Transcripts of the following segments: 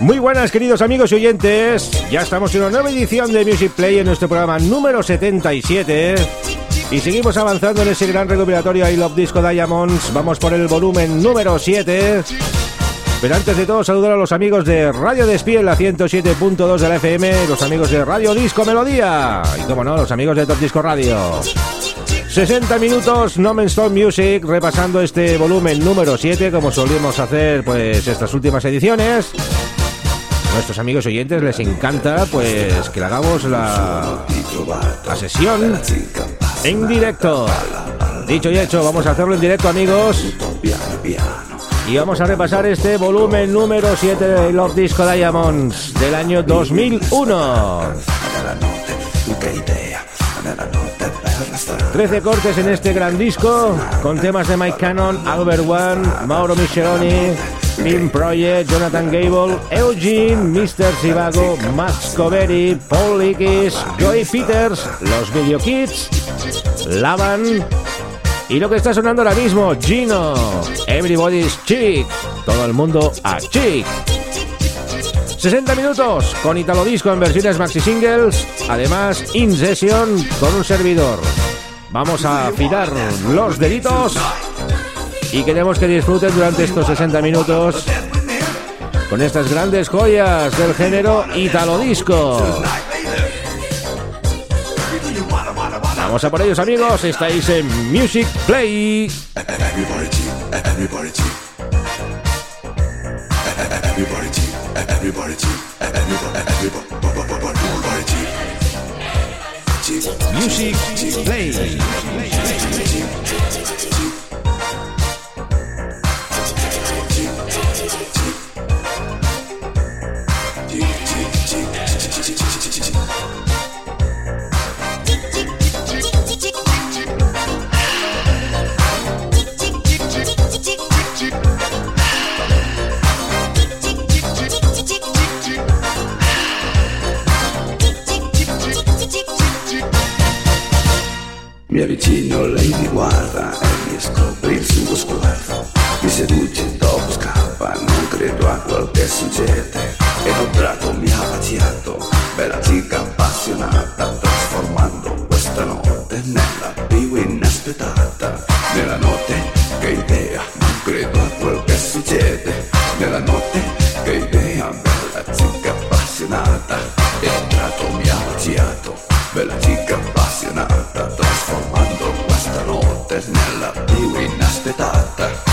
Muy buenas queridos amigos y oyentes, ya estamos en una nueva edición de Music Play en nuestro programa número 77 y seguimos avanzando en ese gran recopilatorio I Love Disco Diamonds, vamos por el volumen número 7 pero antes de todo, saludar a los amigos de Radio Despiel, la 107.2 de la FM, los amigos de Radio Disco Melodía y, como no, los amigos de Top Disco Radio. 60 minutos No Men's Stop Music, repasando este volumen número 7, como solíamos hacer pues estas últimas ediciones. Nuestros amigos oyentes les encanta pues que le hagamos la, la sesión en directo. Dicho y hecho, vamos a hacerlo en directo, amigos. Y vamos a repasar este volumen número 7 de Love Disco Diamonds del año 2001. 13 cortes en este gran disco, con temas de Mike Cannon, Albert One, Mauro Micheloni, Pim Project, Jonathan Gable, Eugene, Mr. Sivago, Max Coveri, Paul Ickis, Joey Peters, los Video Kids, Lavan, y lo que está sonando ahora mismo, Gino, Everybody's Chic, todo el mundo a Chic. 60 minutos con Italo Disco en versiones maxi singles, además in session con un servidor. Vamos a afilar los deditos y queremos que disfruten durante estos 60 minutos con estas grandes joyas del género Italo Disco. Vamos a por ellos amigos, estáis en Music Play. Music Play. Succede. E un tratto mi ha baciato, bella chica appassionata, trasformando questa notte nella più inaspettata. Nella notte, che idea, non credo a quel che succede. Nella notte, che idea, bella chica appassionata. E un tratto mi ha baciato, bella chica appassionata, trasformando questa notte nella più inaspettata.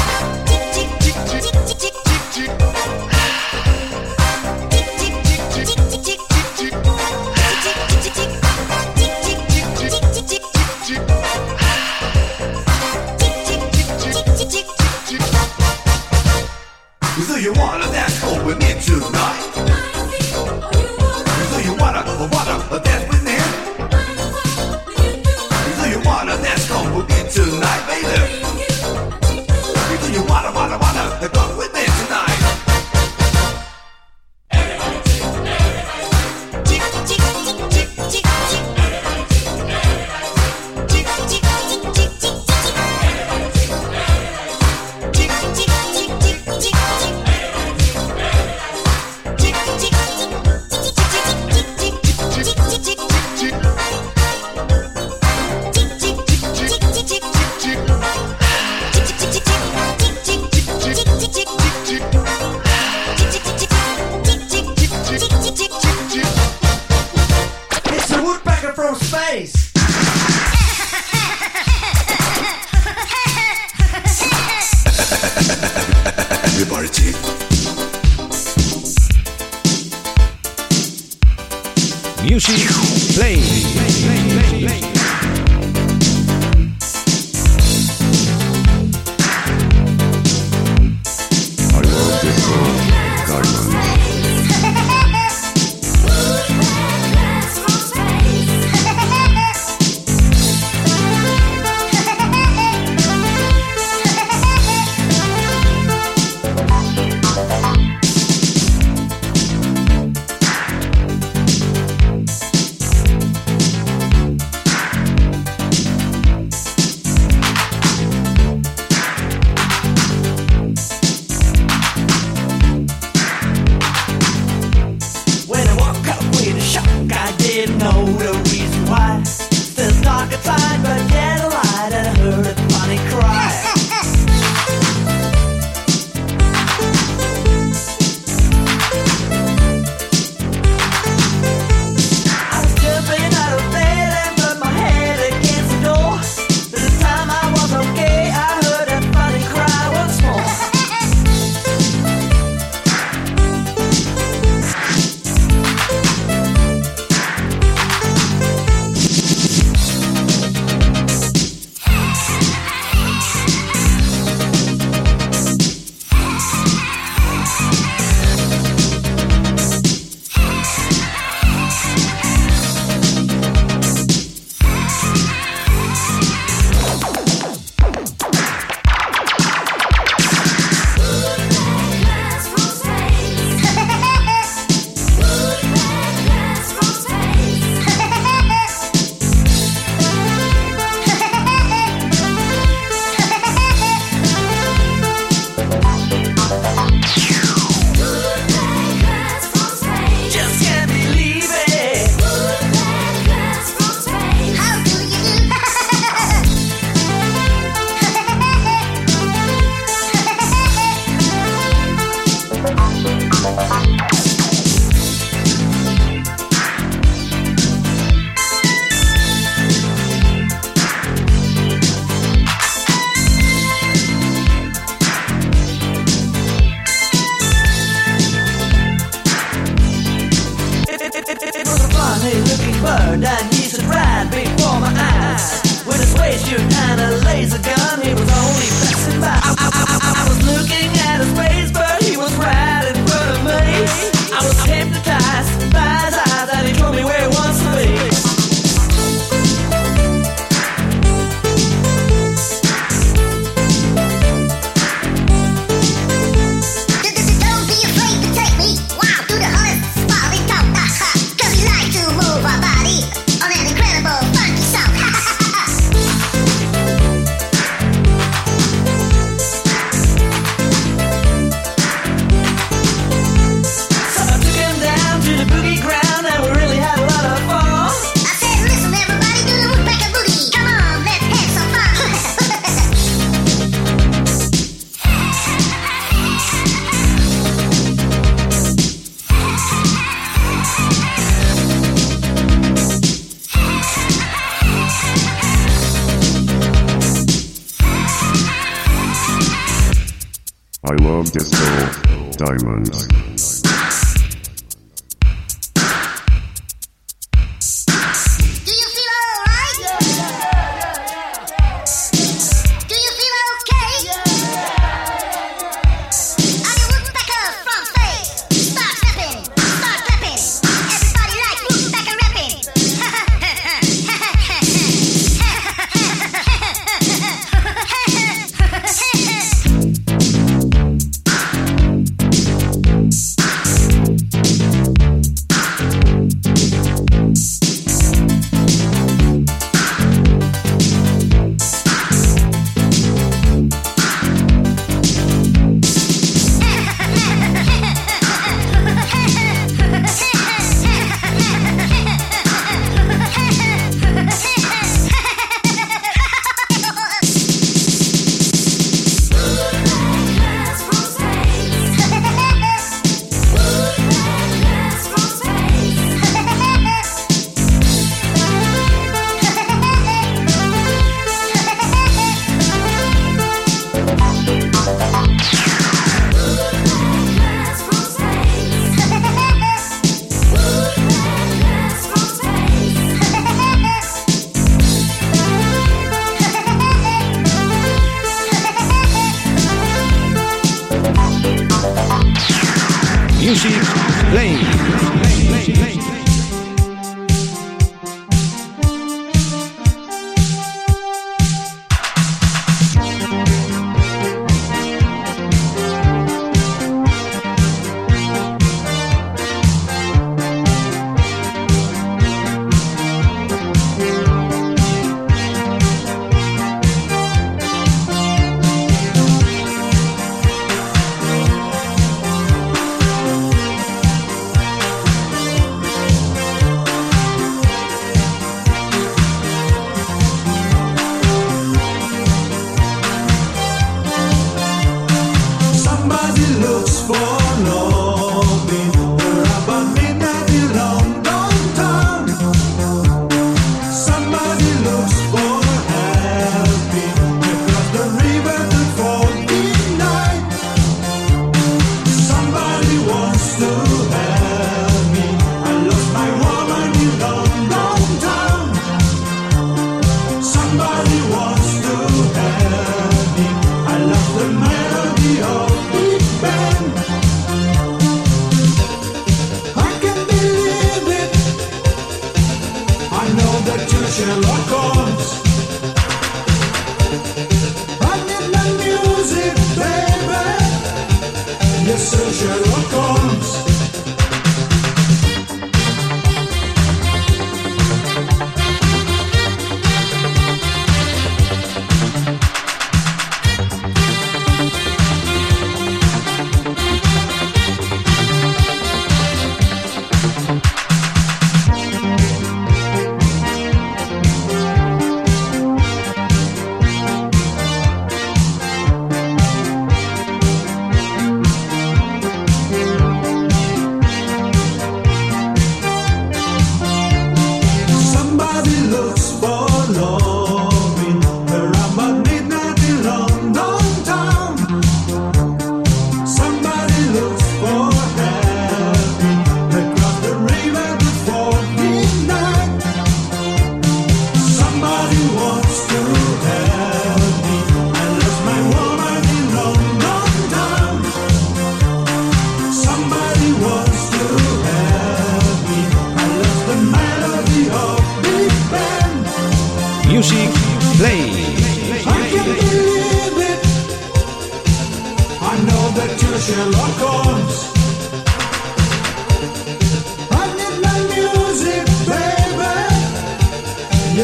Diamonds.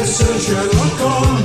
seja louco.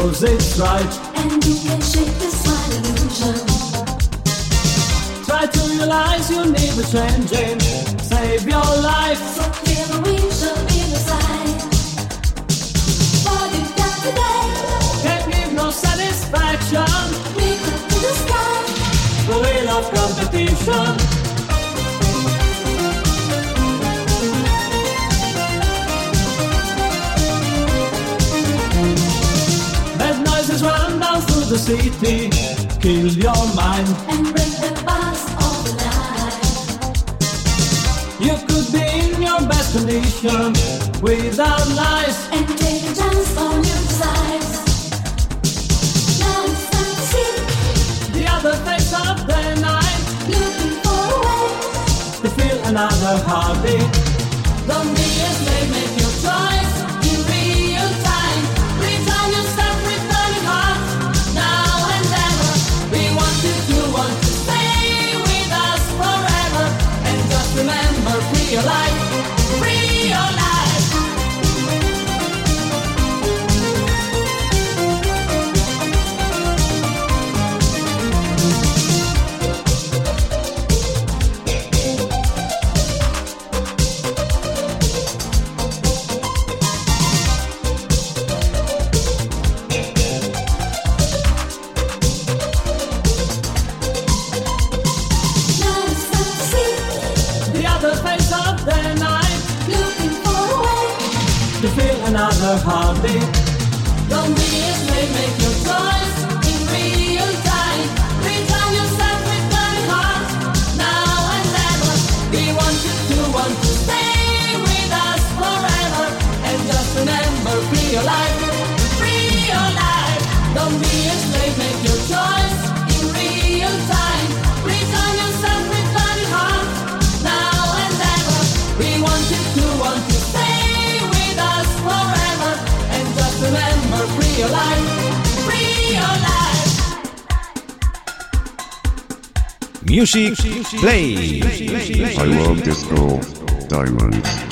It's right. And you can shake this fine illusion. Try to realize you need a changing. Save your life. So clear the vision in the sight. What you got today? can't give no satisfaction. Up to the sky. The wheel of competition. The city. Kill your mind. And break the bars of life. You could be in your best condition without lies. And take a chance on your sides. Now it's time to see. The other face of the night Looking for a way. to feel another heartbeat. Don't be a slave, another heartbeat. Don't be make your choice in real time. Music Play. I love disco diamonds.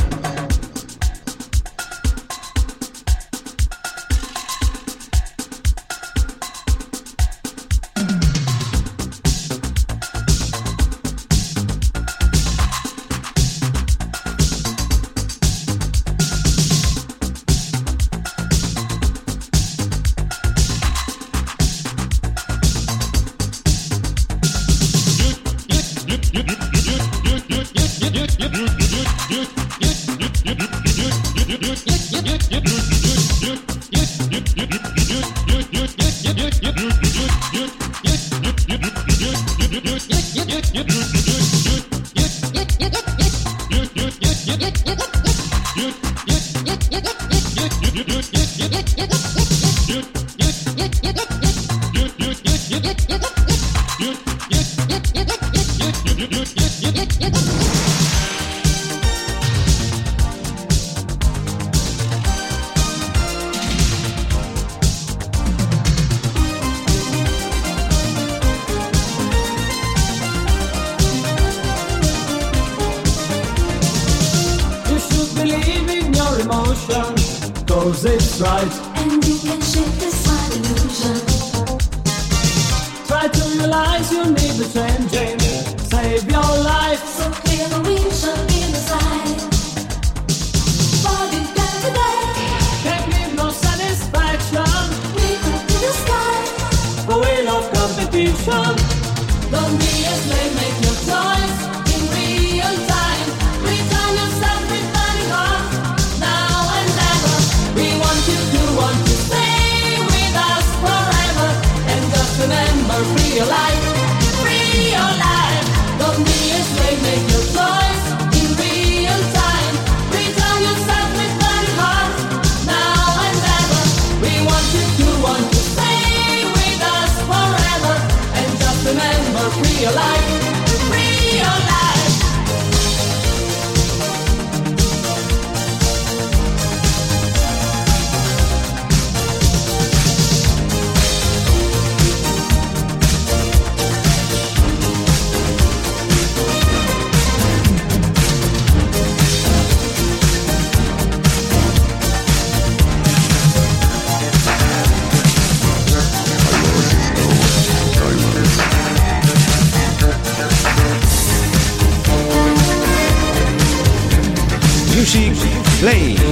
Cause it's right. And you can shake this fine illusion. Try to realize you need a changing. Save your life. So clear the vision in the sight. What you got today? Can give no satisfaction. Reach up to the sky. The wheel of competition. Don't be a slave, your life. Music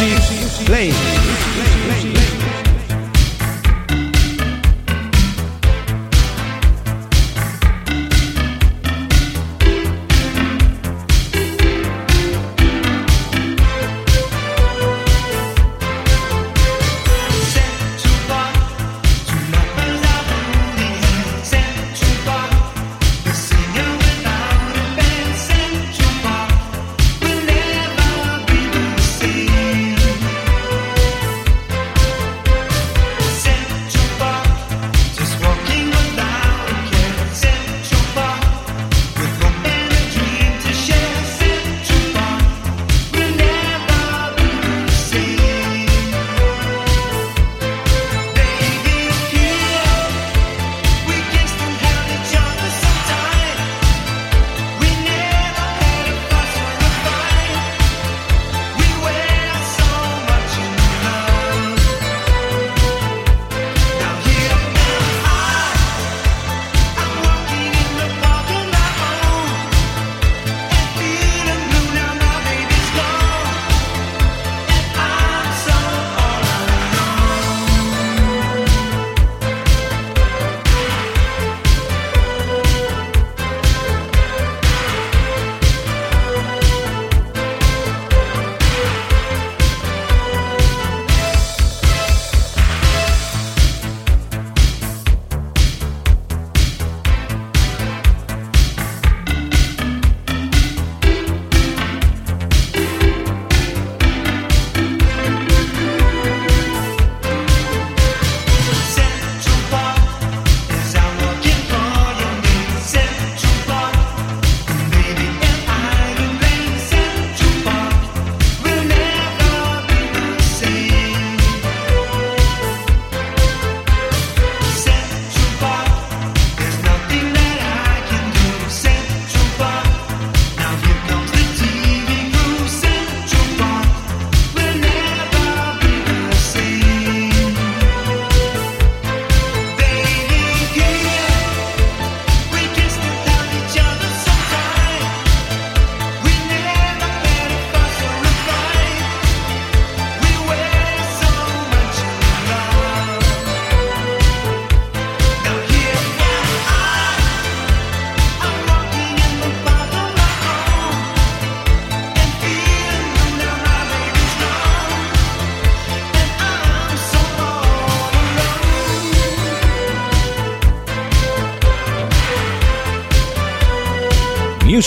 Music Play.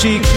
Music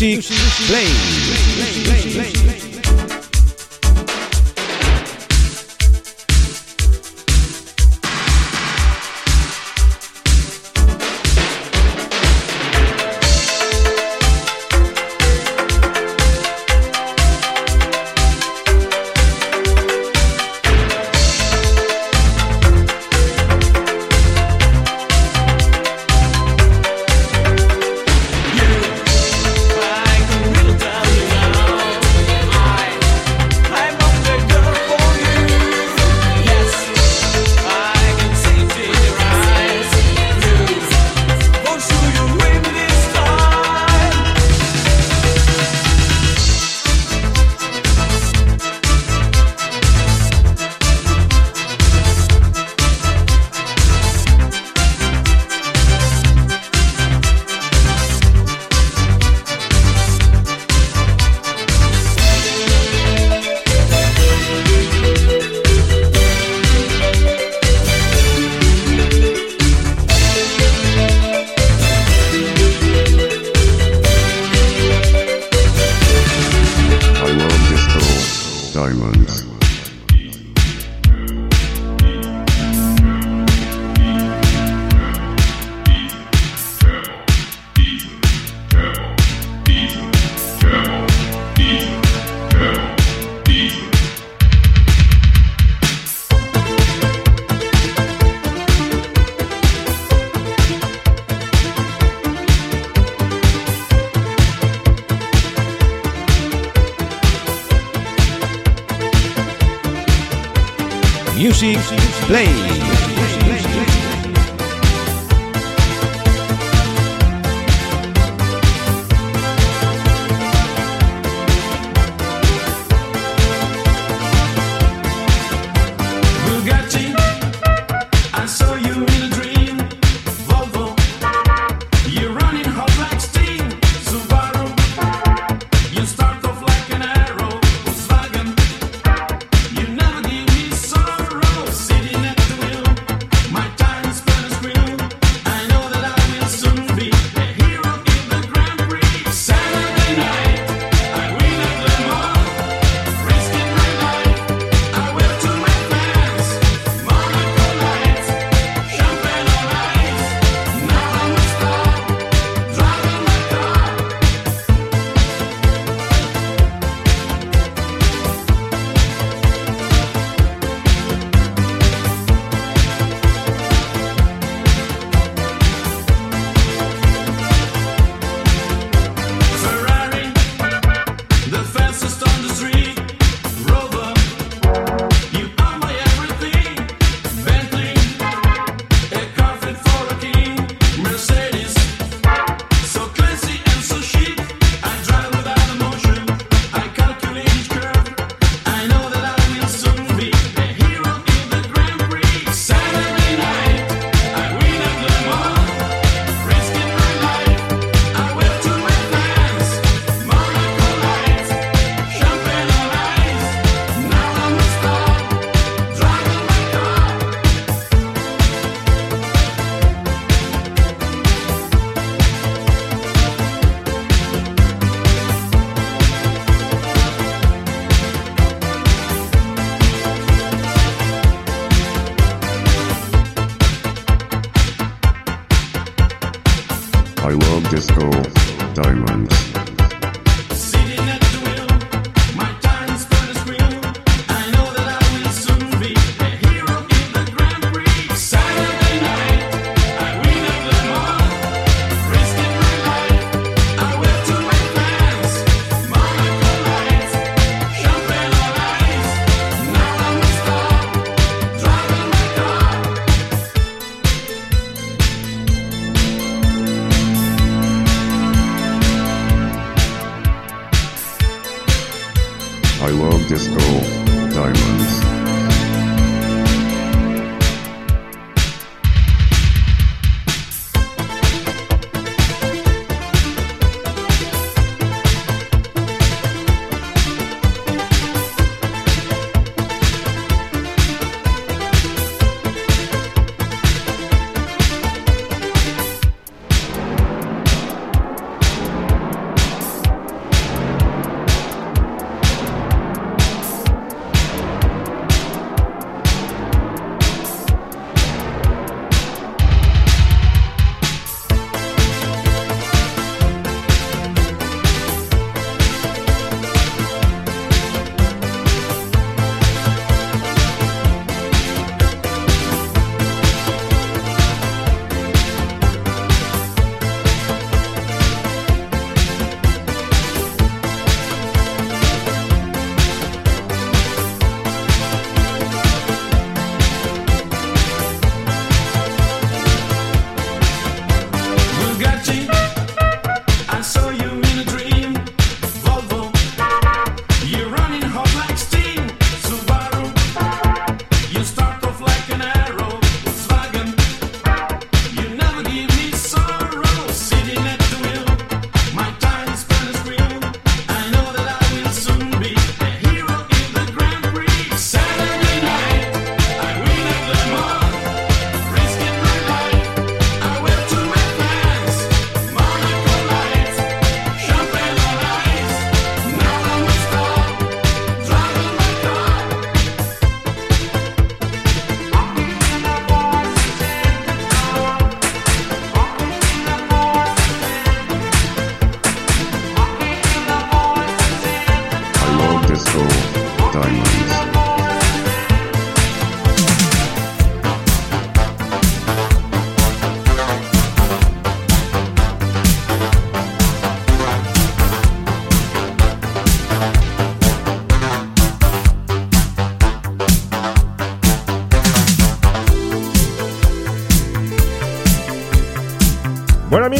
Music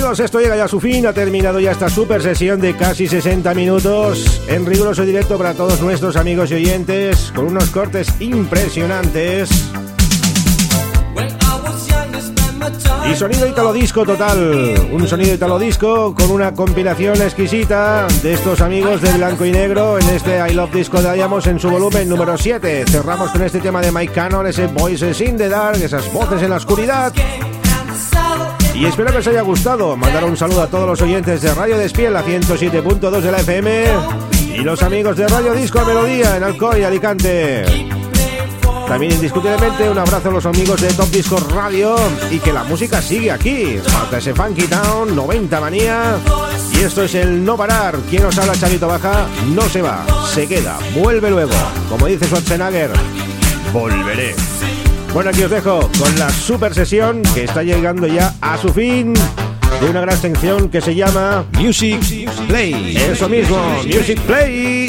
esto llega ya a su fin, ha terminado ya esta super sesión de casi 60 minutos en riguroso directo para todos nuestros amigos y oyentes, con unos cortes impresionantes y sonido italo disco total, un sonido italo disco con una compilación exquisita de estos amigos de blanco y negro en este I Love Disco Diamonds en su volumen número 7. Cerramos con este tema de Mike Cannon, ese Voices in the Dark, esas voces en la oscuridad. Y espero que os haya gustado. Mandar un saludo a todos los oyentes de Radio Despiel, la 107.2 de la FM. Y los amigos de Radio Disco Melodía en Alcoy, Alicante. También indiscutiblemente un abrazo a los amigos de Top Disco Radio y que la música sigue aquí. Falta ese Funky Town, 90 manía. Y esto es el no parar. Quien os habla, Chavito Baja, no se va, se queda, vuelve luego. Como dice Schwarzenegger, volveré. Bueno, aquí os dejo con la super sesión que está llegando ya a su fin de una gran sección que se llama Music Play. Eso mismo, Music Play.